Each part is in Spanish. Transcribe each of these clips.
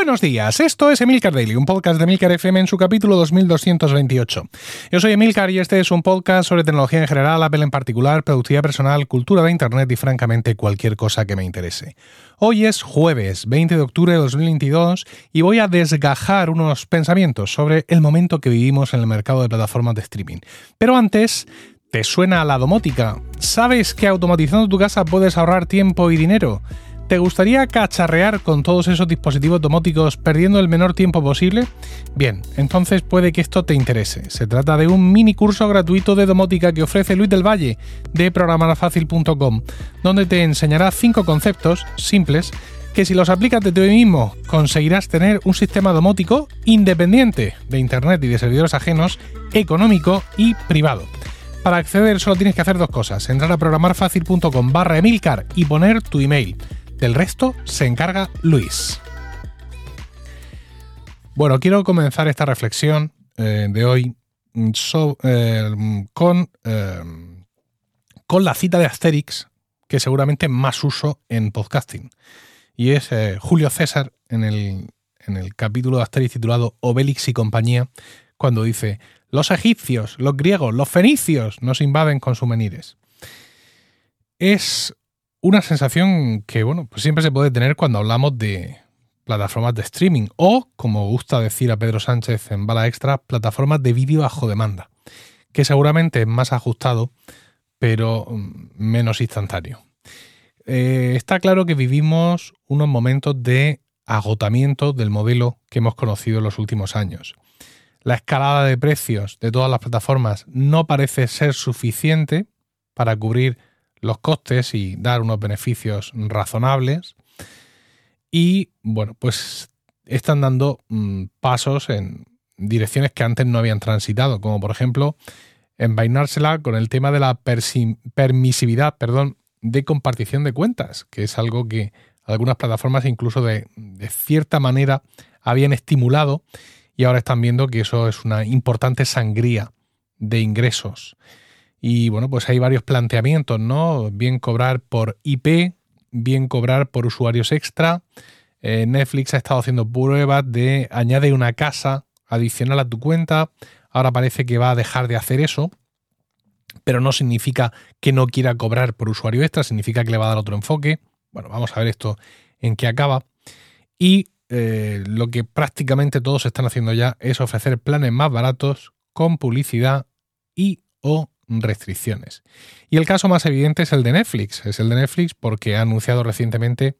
Buenos días, esto es Emilcar Daily, un podcast de Emilcar FM en su capítulo 2228. Yo soy Emilcar y este es un podcast sobre tecnología en general, Apple en particular, productividad personal, cultura de Internet y francamente cualquier cosa que me interese. Hoy es jueves 20 de octubre de 2022 y voy a desgajar unos pensamientos sobre el momento que vivimos en el mercado de plataformas de streaming. Pero antes, ¿te suena la domótica? ¿Sabes que automatizando tu casa puedes ahorrar tiempo y dinero? ¿Te gustaría cacharrear con todos esos dispositivos domóticos perdiendo el menor tiempo posible? Bien, entonces puede que esto te interese. Se trata de un mini curso gratuito de domótica que ofrece Luis del Valle de programarfacil.com, donde te enseñará cinco conceptos simples que si los aplicas de ti mismo conseguirás tener un sistema domótico independiente de Internet y de servidores ajenos, económico y privado. Para acceder solo tienes que hacer dos cosas, entrar a programarfacil.com barra Emilcar y poner tu email. Del resto se encarga Luis. Bueno, quiero comenzar esta reflexión eh, de hoy mm, eh, con, eh, con la cita de Asterix, que seguramente más uso en podcasting. Y es Julio César en el, en el capítulo de Asterix titulado Obelix y compañía, cuando dice, los egipcios, los griegos, los fenicios nos invaden con sus menires. Es una sensación que, bueno, pues siempre se puede tener cuando hablamos de plataformas de streaming o, como gusta decir a Pedro Sánchez en Bala Extra, plataformas de vídeo bajo demanda, que seguramente es más ajustado, pero mm, menos instantáneo. Eh, está claro que vivimos unos momentos de agotamiento del modelo que hemos conocido en los últimos años. La escalada de precios de todas las plataformas no parece ser suficiente para cubrir los costes y dar unos beneficios razonables. Y bueno, pues están dando mm, pasos en direcciones que antes no habían transitado, como por ejemplo envainársela con el tema de la permisividad perdón, de compartición de cuentas, que es algo que algunas plataformas incluso de, de cierta manera habían estimulado y ahora están viendo que eso es una importante sangría de ingresos. Y bueno, pues hay varios planteamientos, ¿no? Bien cobrar por IP, bien cobrar por usuarios extra. Eh, Netflix ha estado haciendo pruebas de añade una casa adicional a tu cuenta. Ahora parece que va a dejar de hacer eso, pero no significa que no quiera cobrar por usuario extra, significa que le va a dar otro enfoque. Bueno, vamos a ver esto en qué acaba. Y eh, lo que prácticamente todos están haciendo ya es ofrecer planes más baratos con publicidad y o restricciones. Y el caso más evidente es el de Netflix. Es el de Netflix porque ha anunciado recientemente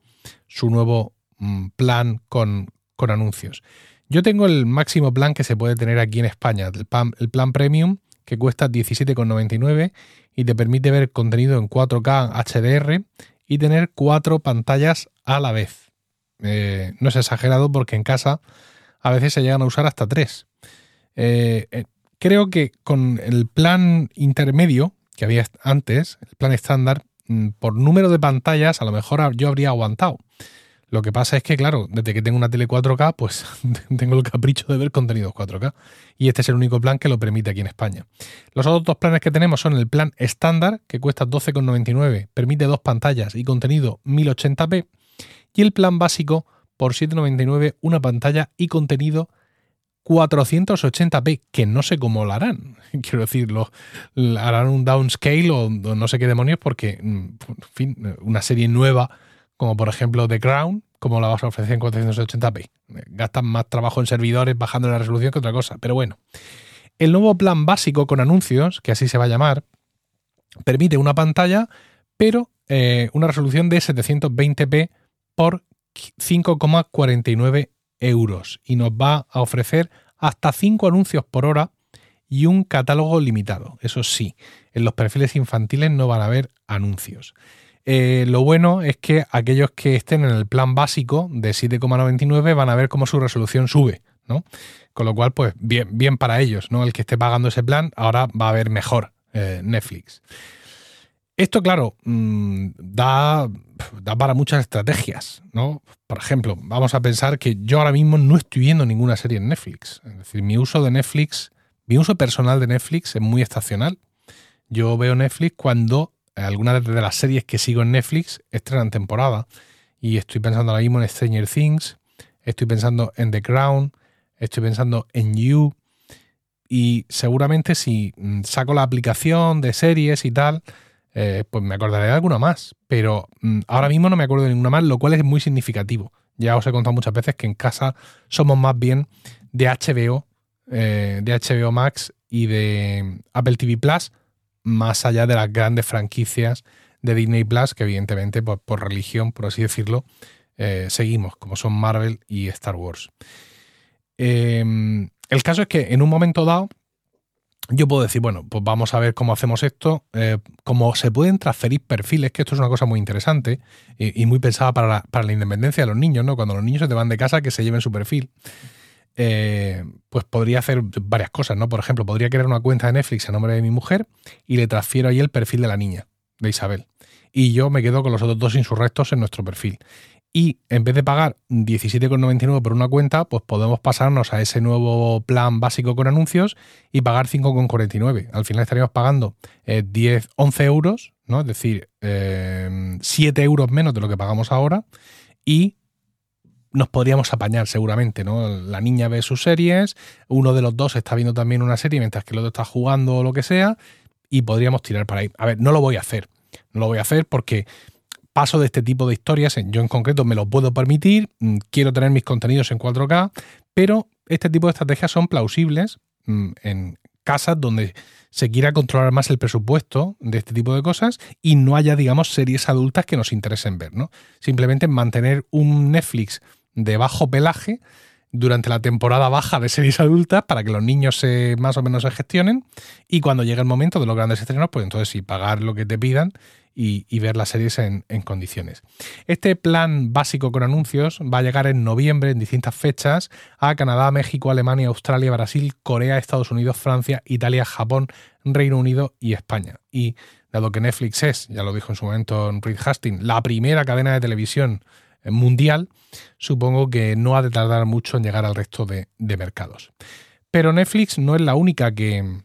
su nuevo mm, plan con, con anuncios. Yo tengo el máximo plan que se puede tener aquí en España, el plan, premium, que cuesta 17,99 y te permite ver contenido en 4K HDR y tener cuatro pantallas a la vez. Eh, no es exagerado porque en casa a veces se llegan a usar hasta tres. Eh, eh, creo que con el plan intermedio que había antes, el plan estándar, mm, por número de pantallas, a lo mejor yo habría aguantado. Lo que pasa es que, claro, desde que tengo una tele 4K, pues tengo el capricho de ver contenidos 4K. Y este es el único plan que lo permite aquí en España. Los otros dos planes que tenemos son el plan estándar, que cuesta 12,99, permite dos pantallas y contenido 1080p. Y el plan básico, por 7,99, una pantalla y contenido 480p, que no sé cómo lo harán. Quiero decirlo, harán un downscale o, no sé qué demonios, porque, mm, una serie nueva, como por ejemplo The Crown, como la vas a ofrecer en 480p. Gastan más trabajo en servidores bajando la resolución que otra cosa. Pero bueno, el nuevo plan básico con anuncios, que así se va a llamar, permite una pantalla, pero eh, una resolución de 720p por 5,49 euros y nos va a ofrecer hasta 5 anuncios por hora y un catálogo limitado. Eso sí, en los perfiles infantiles no van a haber anuncios. Eh, lo bueno es que aquellos que estén en el plan básico de 7,99 van a ver cómo su resolución sube, ¿no? Con lo cual, pues bien, bien para ellos, ¿no? El que esté pagando ese plan ahora va a ver mejor eh, Netflix. Esto, claro, mm, da, da, para muchas estrategias, ¿no? Por ejemplo, vamos a pensar que yo ahora mismo no estoy viendo ninguna serie en Netflix. Es decir, mi uso de Netflix, mi uso personal de Netflix es muy estacional. Yo veo Netflix cuando algunas de las series que sigo en Netflix estrenan temporada. Y estoy pensando ahora mismo en Stranger Things, estoy pensando en The Crown, estoy pensando en You. Y seguramente si mm, saco la aplicación de series y tal, eh, pues me acordaré de alguna más. Pero mm, ahora mismo no me acuerdo de ninguna más, lo cual es muy significativo. Ya os he contado muchas veces que en casa somos más bien de HBO, eh, de HBO Max y de Apple TV Plus, más allá de las grandes franquicias de Disney Plus, que evidentemente por, por religión, por así decirlo, eh, seguimos, como son Marvel y Star Wars. Em, el caso es que en un momento dado, yo puedo decir, bueno, pues vamos a ver cómo hacemos esto, eh, cómo se pueden transferir perfiles, que esto es una cosa muy interesante y, muy pensada para la, para la, independencia de los niños, ¿no? Cuando los niños se te van de casa, que se lleven su perfil. Eh, pues podría hacer varias cosas, ¿no? Por ejemplo, podría crear una cuenta de Netflix a nombre de mi mujer y le transfiero ahí el perfil de la niña, de Isabel. Y yo me quedo con los otros dos insurrectos en nuestro perfil y en vez de pagar 17,99 por una cuenta, pues podemos pasarnos a ese nuevo plan básico con anuncios y pagar 5,49. Al final estaríamos pagando 10, eh, 11 euros, ¿no? Es decir, 7 eh, euros menos de lo que pagamos ahora y nos podríamos apañar seguramente, ¿no? La niña ve sus series, uno de los dos está viendo también una serie mientras que el otro está jugando o lo que sea y podríamos tirar para ahí. A ver, no lo voy a hacer. No lo voy a hacer porque paso de este tipo de historias, yo en concreto me lo puedo permitir, mm, quiero tener mis contenidos en 4K, pero este tipo de estrategias son plausibles mm, en casas donde se quiera controlar más el presupuesto de este tipo de cosas y no haya, digamos, series adultas que nos interesen ver, ¿no? Simplemente mantener un Netflix de bajo pelaje durante la temporada baja de series adultas para que los niños se, más o menos se gestionen y cuando llegue el momento de los grandes estrenos, pues entonces sí, pagar lo que te pidan y, ver las series en, condiciones. Este plan básico con anuncios va a llegar en noviembre en distintas fechas a Canadá, México, Alemania, Australia, Brasil, Corea, Estados Unidos, Francia, Italia, Japón, Reino Unido y España. Y dado que Netflix es, ya lo dijo en su momento Reed Hastings, la primera cadena de televisión mundial, supongo que no ha de tardar mucho en llegar al resto de, mercados. Pero Netflix no es la única que,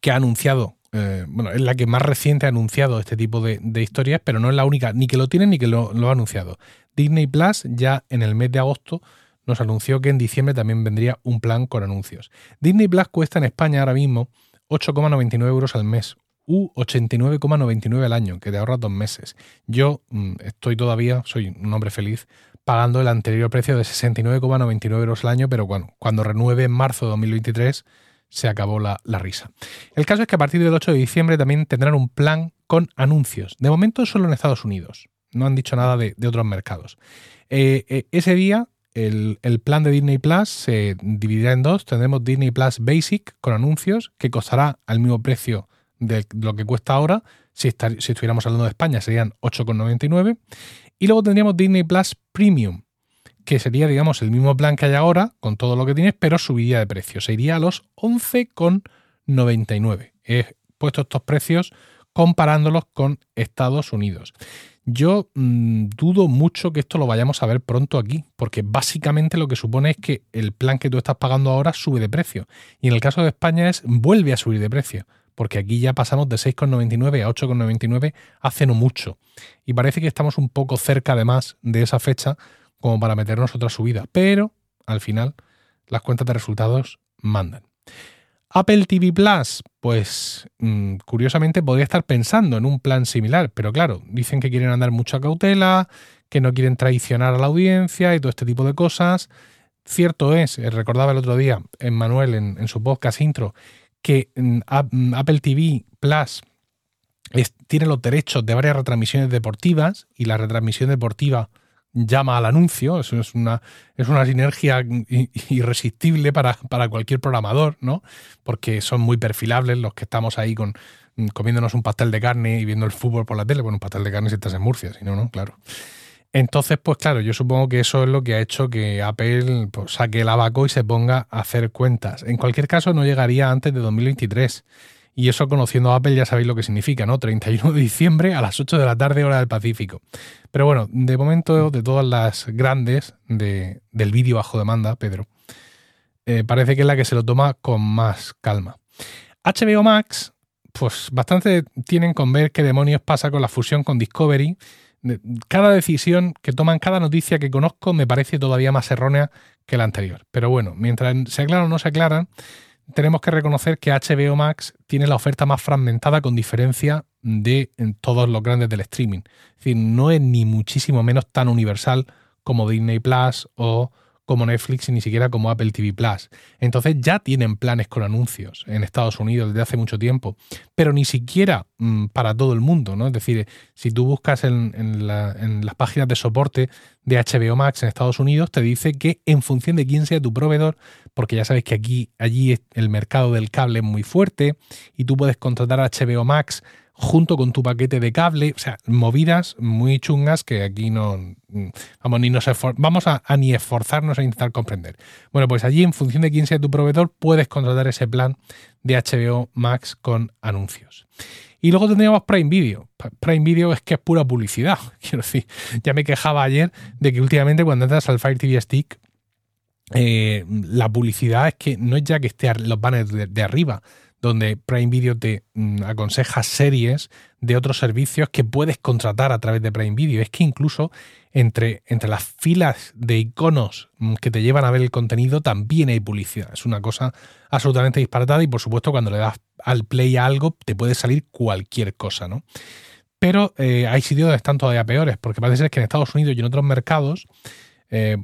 que ha anunciado eh, bueno, es la que más reciente ha anunciado este tipo de, historias, pero no es la única, ni que lo tiene ni que lo, ha anunciado. Disney Plus ya en el mes de agosto nos anunció que en diciembre también vendría un plan con anuncios. Disney Plus cuesta en España ahora mismo 8,99 euros al mes u 89,99 al año, que te ahorras dos meses. Yo mm, estoy todavía, soy un hombre feliz, pagando el anterior precio de 69,99 euros al año, pero bueno, cuando renueve en marzo de 2023 se acabó la, risa. El caso es que a partir del 8 de diciembre también tendrán un plan con anuncios. De momento solo en Estados Unidos. No han dicho nada de, otros mercados. Eh, eh, ese día el, plan de Disney Plus se dividirá en dos. Tendremos Disney Plus Basic con anuncios que costará al mismo precio de lo que cuesta ahora. Si, estuviéramos hablando de España serían 8,99. Y luego tendríamos Disney Plus Premium que sería, digamos, el mismo plan que hay ahora, con todo lo que tienes, pero subiría de precio. Se iría a los 11,99. He puesto estos precios comparándolos con Estados Unidos. Yo mm, dudo mucho que esto lo vayamos a ver pronto aquí, porque básicamente lo que supone es que el plan que tú estás pagando ahora sube de precio. Y en el caso de España es vuelve a subir de precio, porque aquí ya pasamos de 6,99 a 8,99 hace no mucho. Y parece que estamos un poco cerca además de esa fecha como para meternos otra subida, pero al final las cuentas de resultados mandan. Apple TV Plus, pues mm, curiosamente podría estar pensando en un plan similar, pero claro, dicen que quieren andar mucha cautela, que no quieren traicionar a la audiencia y todo este tipo de cosas. Cierto es, eh, recordaba el otro día en Manuel en, su podcast intro, que mm, mm, Apple TV Plus tiene los derechos de varias retransmisiones deportivas y la retransmisión deportiva llama al anuncio, eso es una, es una sinergia irresistible para, cualquier programador, ¿no? Porque son muy perfilables los que estamos ahí con, comiéndonos un pastel de carne y viendo el fútbol por la tele. Bueno, un pastel de carne si estás en Murcia, si no, no, claro. Entonces, pues claro, yo supongo que eso es lo que ha hecho que Apple pues, saque el abaco y se ponga a hacer cuentas. En cualquier caso, no llegaría antes de 2023. Y eso conociendo a Apple ya sabéis lo que significa, ¿no? 31 de diciembre a las 8 de la tarde hora del Pacífico. Pero bueno, de momento de todas las grandes de, del vídeo bajo demanda, Pedro, eh, parece que es la que se lo toma con más calma. HBO Max, pues bastante tienen con ver qué demonios pasa con la fusión con Discovery cada decisión que toman, cada noticia que conozco me parece todavía más errónea que la anterior. Pero bueno, mientras se aclaran o no se aclaran, tenemos que reconocer que HBO Max tiene la oferta más fragmentada con diferencia de todos los grandes del streaming. Es decir, no es ni muchísimo menos tan universal como Disney Plus o como Netflix y ni siquiera como Apple TV Plus. Entonces ya tienen planes con anuncios en Estados Unidos desde hace mucho tiempo, pero ni siquiera mm, para todo el mundo, ¿no? Es decir, si tú buscas en, las páginas de soporte de HBO Max en Estados Unidos, te dice que en función de quién sea tu proveedor, porque ya sabes que aquí, allí el mercado del cable es muy fuerte y tú puedes contratar a HBO Max junto con tu paquete de cable, o sea, movidas muy chungas que aquí no vamos ni nos vamos a, ni esforzarnos a intentar comprender. Bueno, pues allí en función de quién sea tu proveedor puedes contratar ese plan de HBO Max con anuncios. Y luego tendríamos Prime Video. Prime Video es que es pura publicidad. Quiero decir, ya me quejaba ayer de que últimamente cuando entras al Fire TV Stick, eh, la publicidad es que no es ya que esté los banners de arriba, donde Prime Video te mm, aconseja series de otros servicios que puedes contratar a través de Prime Video. Es que incluso entre, entre las filas de iconos mm, que te llevan a ver el contenido también hay publicidad. Es una cosa absolutamente disparatada y por supuesto cuando le das al play a algo te puede salir cualquier cosa, ¿no? Pero eh, hay sitios donde están todavía peores, porque parece ser que en Estados Unidos y en otros mercados eh,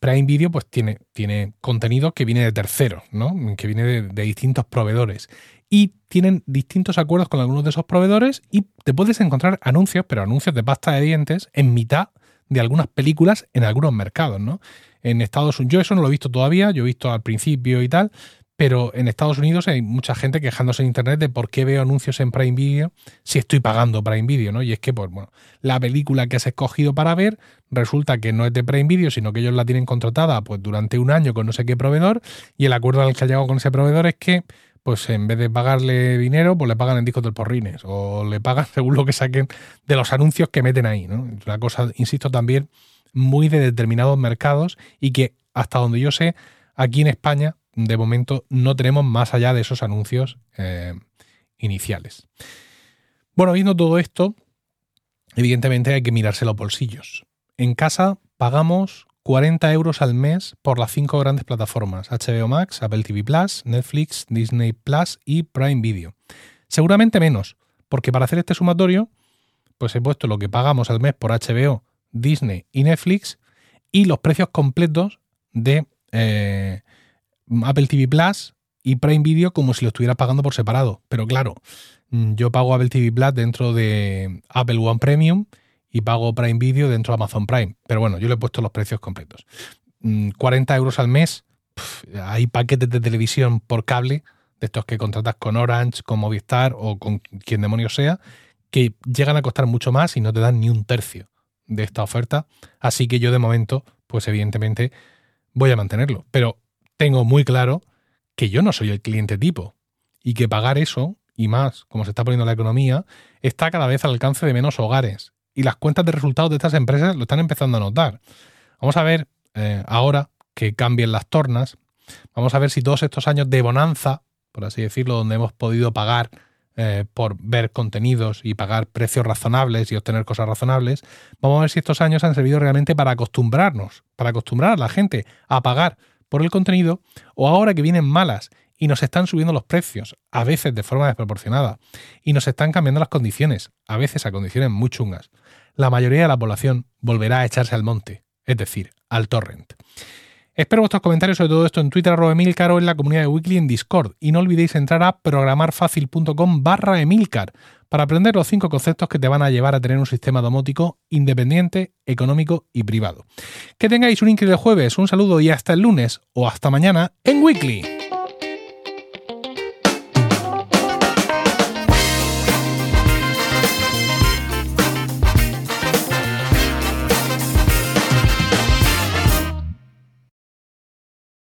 Prime Video pues tiene, tiene contenido que viene de terceros, ¿no? que viene de, distintos proveedores. Y tienen distintos acuerdos con algunos de esos proveedores y te puedes encontrar anuncios, pero anuncios de pasta de dientes en mitad de algunas películas en algunos mercados, ¿no? En Estados Unidos, yo eso no lo he visto todavía, yo he visto al principio y tal, pero en Estados Unidos hay mucha gente quejándose en internet de por qué veo anuncios en Prime Video si estoy pagando Prime Video, ¿no? Y es que, pues bueno, la película que has escogido para ver resulta que no es de Prime Video, sino que ellos la tienen contratada pues durante un año con no sé qué proveedor y el acuerdo al que ha llegado con ese proveedor es que pues en vez de pagarle dinero, pues le pagan en discos del porrines o le pagan según lo que saquen de los anuncios que meten ahí, ¿no? Una cosa, insisto, también muy de determinados mercados y que hasta donde yo sé, aquí en España de momento no tenemos más allá de esos anuncios eh, iniciales. Bueno, viendo todo esto, evidentemente hay que mirarse los bolsillos. En casa pagamos 40 euros al mes por las cinco grandes plataformas, HBO Max, Apple TV Plus, Netflix, Disney Plus y Prime Video. Seguramente menos, porque para hacer este sumatorio, pues he puesto lo que pagamos al mes por HBO, Disney y Netflix y los precios completos de eh, Apple TV Plus y Prime Video como si lo estuviera pagando por separado. Pero claro, mm, yo pago Apple TV Plus dentro de Apple One Premium y pago Prime Video dentro de Amazon Prime. Pero bueno, yo le he puesto los precios completos. 40 mm, euros al mes. hay paquetes de televisión por cable, de estos que contratas con Orange, con Movistar o con quien demonios sea, que llegan a costar mucho más y no te dan ni un tercio de esta oferta. Así que yo de momento, pues evidentemente voy a mantenerlo. Pero tengo muy claro que yo no soy el cliente tipo y que pagar eso, y más como se está poniendo la economía, está cada vez al alcance de menos hogares. Y las cuentas de resultados de estas empresas lo están empezando a notar. Vamos a ver eh, ahora que cambien las tornas. Vamos a ver si todos estos años de bonanza, por así decirlo, donde hemos podido pagar eh, por ver contenidos y pagar precios razonables y obtener cosas razonables, vamos a ver si estos años han servido realmente para acostumbrarnos, para acostumbrar a la gente a pagar por el contenido o ahora que vienen malas y nos están subiendo los precios, a veces de forma desproporcionada, y nos están cambiando las condiciones, a veces a condiciones muy chungas, la mayoría de la población volverá a echarse al monte, es decir, al torrent. Espero vuestros comentarios sobre todo esto en Twitter arroba Emilcar o en la comunidad de Weekly en Discord. Y no olvidéis entrar a programarfacil.com barra Emilcar para aprender los cinco conceptos que te van a llevar a tener un sistema domótico independiente, económico y privado. Que tengáis un increíble jueves, un saludo y hasta el lunes o hasta mañana en Weekly.